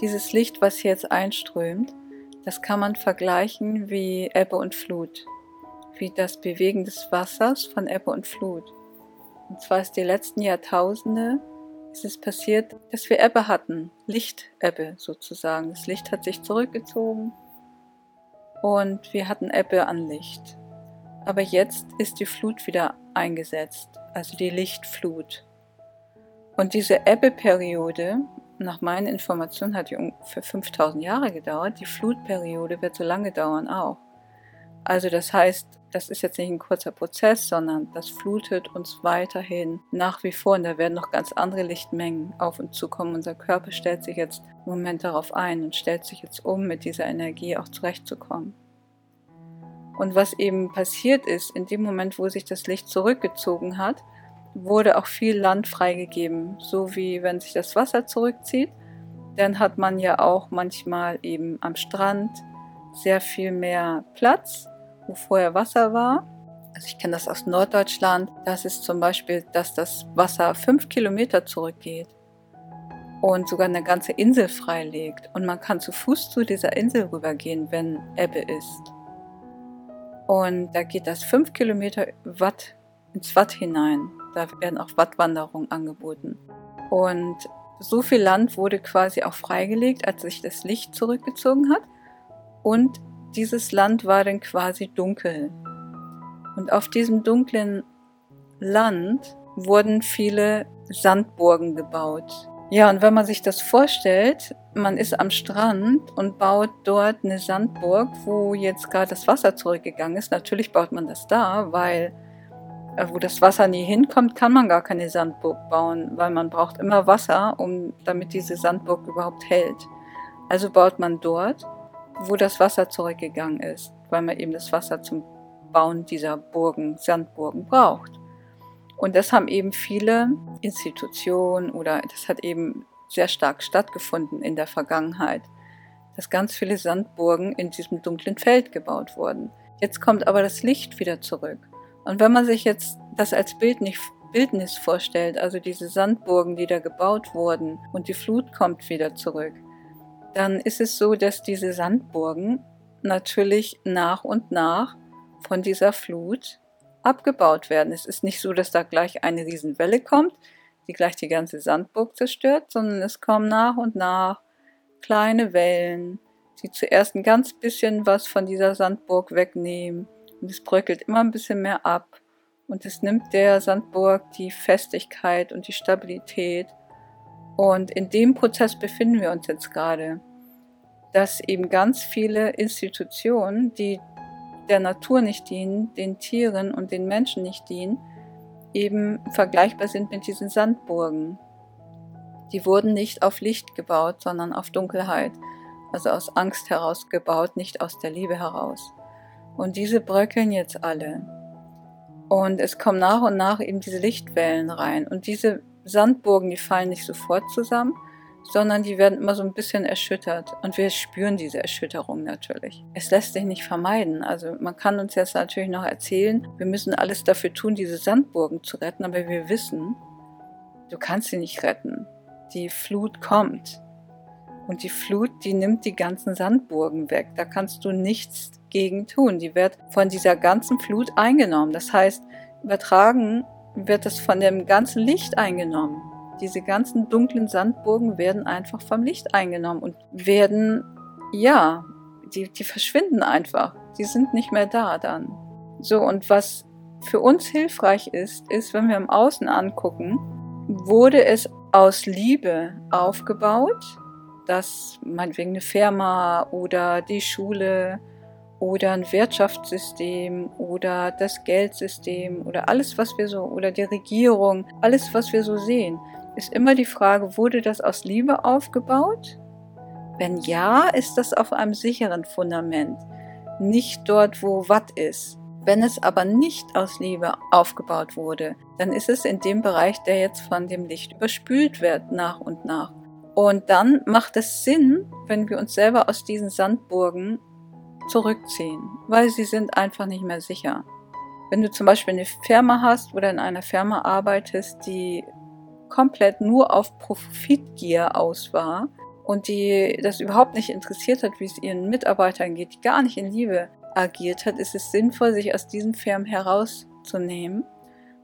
dieses Licht, was jetzt einströmt, das kann man vergleichen wie Ebbe und Flut, wie das Bewegen des Wassers von Ebbe und Flut. Und zwar ist die letzten Jahrtausende ist es passiert, dass wir Ebbe hatten, Lichtebbe sozusagen. Das Licht hat sich zurückgezogen und wir hatten Ebbe an Licht. Aber jetzt ist die Flut wieder eingesetzt, also die Lichtflut. Und diese Ebbeperiode, nach meinen Informationen hat die ungefähr 5000 Jahre gedauert, die Flutperiode wird so lange dauern auch. Also das heißt, das ist jetzt nicht ein kurzer Prozess, sondern das flutet uns weiterhin nach wie vor und da werden noch ganz andere Lichtmengen auf uns zukommen. Unser Körper stellt sich jetzt im Moment darauf ein und stellt sich jetzt um, mit dieser Energie auch zurechtzukommen. Und was eben passiert ist, in dem Moment, wo sich das Licht zurückgezogen hat, wurde auch viel Land freigegeben. So wie wenn sich das Wasser zurückzieht, dann hat man ja auch manchmal eben am Strand sehr viel mehr Platz, wo vorher Wasser war. Also ich kenne das aus Norddeutschland. Das ist zum Beispiel, dass das Wasser fünf Kilometer zurückgeht und sogar eine ganze Insel freilegt. Und man kann zu Fuß zu dieser Insel rübergehen, wenn Ebbe ist. Und da geht das fünf Kilometer Watt ins Watt hinein. Da werden auch Wattwanderungen angeboten. Und so viel Land wurde quasi auch freigelegt, als sich das Licht zurückgezogen hat. Und dieses Land war dann quasi dunkel. Und auf diesem dunklen Land wurden viele Sandburgen gebaut. Ja, und wenn man sich das vorstellt, man ist am Strand und baut dort eine Sandburg, wo jetzt gerade das Wasser zurückgegangen ist. Natürlich baut man das da, weil wo das Wasser nie hinkommt, kann man gar keine Sandburg bauen, weil man braucht immer Wasser, um, damit diese Sandburg überhaupt hält. Also baut man dort, wo das Wasser zurückgegangen ist, weil man eben das Wasser zum Bauen dieser Burgen, Sandburgen braucht. Und das haben eben viele Institutionen oder das hat eben sehr stark stattgefunden in der Vergangenheit, dass ganz viele Sandburgen in diesem dunklen Feld gebaut wurden. Jetzt kommt aber das Licht wieder zurück. Und wenn man sich jetzt das als Bild nicht Bildnis vorstellt, also diese Sandburgen, die da gebaut wurden und die Flut kommt wieder zurück, dann ist es so, dass diese Sandburgen natürlich nach und nach von dieser Flut abgebaut werden. Es ist nicht so, dass da gleich eine Riesenwelle kommt, die gleich die ganze Sandburg zerstört, sondern es kommen nach und nach kleine Wellen, die zuerst ein ganz bisschen was von dieser Sandburg wegnehmen und es bröckelt immer ein bisschen mehr ab. Und es nimmt der Sandburg die Festigkeit und die Stabilität. Und in dem Prozess befinden wir uns jetzt gerade, dass eben ganz viele Institutionen, die der Natur nicht dienen, den Tieren und den Menschen nicht dienen, eben vergleichbar sind mit diesen Sandburgen. Die wurden nicht auf Licht gebaut, sondern auf Dunkelheit, also aus Angst heraus gebaut, nicht aus der Liebe heraus. Und diese bröckeln jetzt alle. Und es kommen nach und nach eben diese Lichtwellen rein. Und diese Sandburgen, die fallen nicht sofort zusammen, sondern die werden immer so ein bisschen erschüttert. Und wir spüren diese Erschütterung natürlich. Es lässt sich nicht vermeiden. Also man kann uns jetzt natürlich noch erzählen, wir müssen alles dafür tun, diese Sandburgen zu retten, aber wir wissen, du kannst sie nicht retten. Die Flut kommt. Und die Flut, die nimmt die ganzen Sandburgen weg. Da kannst du nichts gegen tun. Die wird von dieser ganzen Flut eingenommen. Das heißt, übertragen wird es von dem ganzen Licht eingenommen. Diese ganzen dunklen Sandburgen werden einfach vom Licht eingenommen und werden, ja, die, die verschwinden einfach. Die sind nicht mehr da dann. So, und was für uns hilfreich ist, ist, wenn wir im Außen angucken, wurde es aus Liebe aufgebaut, dass meinetwegen eine Firma oder die Schule oder ein Wirtschaftssystem oder das Geldsystem oder alles, was wir so, oder die Regierung, alles, was wir so sehen, ist immer die Frage, wurde das aus Liebe aufgebaut? Wenn ja, ist das auf einem sicheren Fundament, nicht dort, wo Watt ist. Wenn es aber nicht aus Liebe aufgebaut wurde, dann ist es in dem Bereich, der jetzt von dem Licht überspült wird nach und nach. Und dann macht es Sinn, wenn wir uns selber aus diesen Sandburgen zurückziehen, weil sie sind einfach nicht mehr sicher. Wenn du zum Beispiel eine Firma hast oder in einer Firma arbeitest, die komplett nur auf Profitgier aus war und die das überhaupt nicht interessiert hat, wie es ihren Mitarbeitern geht, die gar nicht in Liebe agiert hat, ist es sinnvoll, sich aus diesen Firmen herauszunehmen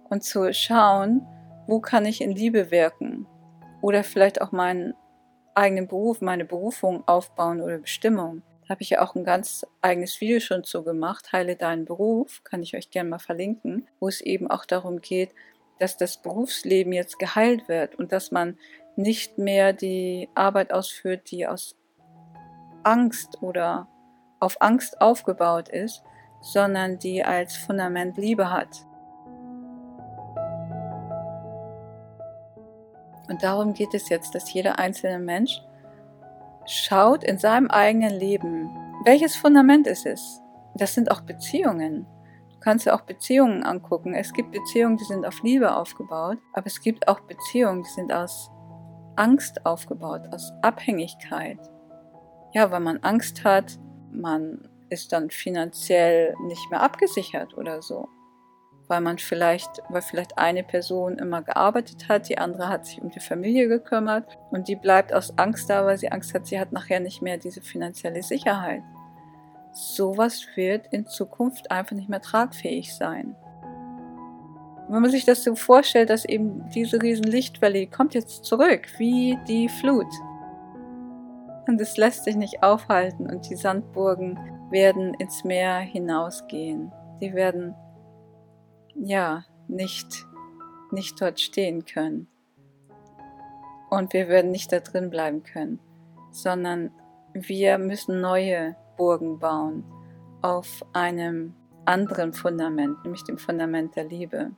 und zu schauen, wo kann ich in Liebe wirken oder vielleicht auch meinen eigenen Beruf, meine Berufung aufbauen oder Bestimmung. Da habe ich ja auch ein ganz eigenes Video schon zu gemacht, Heile deinen Beruf, kann ich euch gerne mal verlinken, wo es eben auch darum geht, dass das Berufsleben jetzt geheilt wird und dass man nicht mehr die Arbeit ausführt, die aus Angst oder auf Angst aufgebaut ist, sondern die als Fundament Liebe hat. Und darum geht es jetzt, dass jeder einzelne Mensch schaut in seinem eigenen Leben, welches Fundament ist es. Das sind auch Beziehungen. Du kannst ja auch Beziehungen angucken. Es gibt Beziehungen, die sind auf Liebe aufgebaut, aber es gibt auch Beziehungen, die sind aus Angst aufgebaut, aus Abhängigkeit. Ja, weil man Angst hat, man ist dann finanziell nicht mehr abgesichert oder so. Weil man vielleicht, weil vielleicht eine Person immer gearbeitet hat, die andere hat sich um die Familie gekümmert und die bleibt aus Angst da, weil sie Angst hat, sie hat nachher nicht mehr diese finanzielle Sicherheit. Sowas wird in Zukunft einfach nicht mehr tragfähig sein wenn man sich das so vorstellt, dass eben diese riesen Lichtwelle, die kommt jetzt zurück, wie die Flut. Und es lässt sich nicht aufhalten und die Sandburgen werden ins Meer hinausgehen. Die werden, ja, nicht, nicht dort stehen können. Und wir werden nicht da drin bleiben können, sondern wir müssen neue Burgen bauen auf einem anderen Fundament, nämlich dem Fundament der Liebe.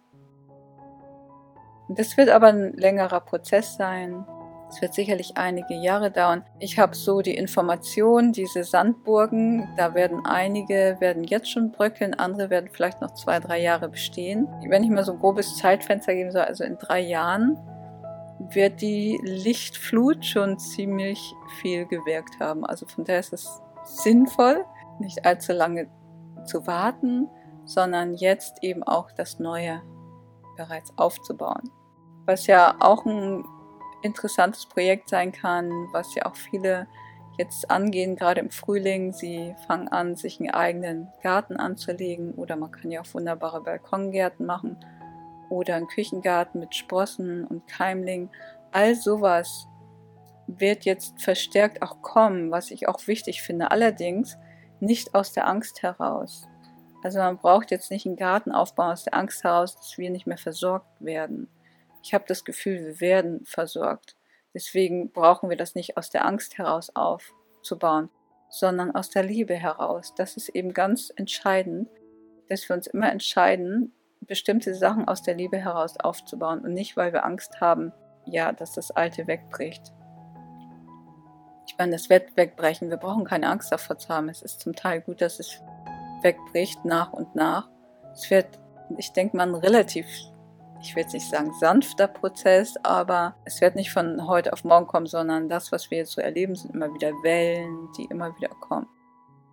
Das wird aber ein längerer Prozess sein. Es wird sicherlich einige Jahre dauern. Ich habe so die Information, diese Sandburgen, da werden einige werden jetzt schon bröckeln, andere werden vielleicht noch zwei, drei Jahre bestehen. Wenn ich mal so ein grobes Zeitfenster geben soll, also in drei Jahren wird die Lichtflut schon ziemlich viel gewirkt haben. Also von daher ist es sinnvoll, nicht allzu lange zu warten, sondern jetzt eben auch das Neue bereits aufzubauen. Was ja auch ein interessantes Projekt sein kann, was ja auch viele jetzt angehen, gerade im Frühling. Sie fangen an, sich einen eigenen Garten anzulegen oder man kann ja auch wunderbare Balkongärten machen oder einen Küchengarten mit Sprossen und Keimling. All sowas wird jetzt verstärkt auch kommen, was ich auch wichtig finde. Allerdings nicht aus der Angst heraus. Also man braucht jetzt nicht einen Garten aufbauen aus der Angst heraus, dass wir nicht mehr versorgt werden. Ich habe das Gefühl, wir werden versorgt. Deswegen brauchen wir das nicht aus der Angst heraus aufzubauen, sondern aus der Liebe heraus. Das ist eben ganz entscheidend, dass wir uns immer entscheiden, bestimmte Sachen aus der Liebe heraus aufzubauen und nicht, weil wir Angst haben, ja, dass das Alte wegbricht. Ich meine, das wird wegbrechen. Wir brauchen keine Angst davor zu haben. Es ist zum Teil gut, dass es wegbricht nach und nach. Es wird, ich denke mal, ein relativ, ich will jetzt nicht sagen sanfter Prozess, aber es wird nicht von heute auf morgen kommen, sondern das, was wir jetzt so erleben, sind immer wieder Wellen, die immer wieder kommen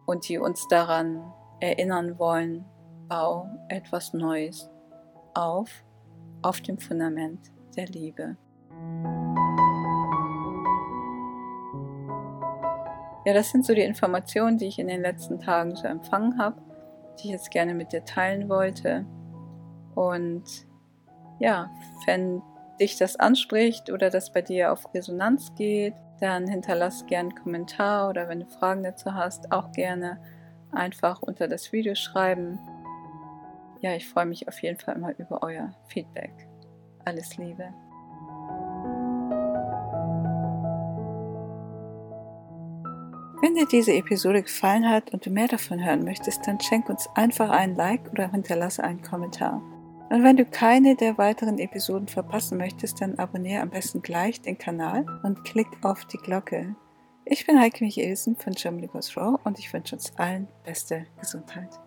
und die uns daran erinnern wollen, bau etwas Neues auf, auf dem Fundament der Liebe. Ja, das sind so die Informationen, die ich in den letzten Tagen so empfangen habe, die ich jetzt gerne mit dir teilen wollte. Und ja, wenn dich das anspricht oder das bei dir auf Resonanz geht, dann hinterlass gerne einen Kommentar oder wenn du Fragen dazu hast, auch gerne einfach unter das Video schreiben. Ja, ich freue mich auf jeden Fall immer über euer Feedback. Alles Liebe. Wenn dir diese Episode gefallen hat und du mehr davon hören möchtest, dann schenk uns einfach einen Like oder hinterlasse einen Kommentar. Und wenn du keine der weiteren Episoden verpassen möchtest, dann abonniere am besten gleich den Kanal und klick auf die Glocke. Ich bin Heike Michelsen von Germany Goes Raw und ich wünsche uns allen beste Gesundheit.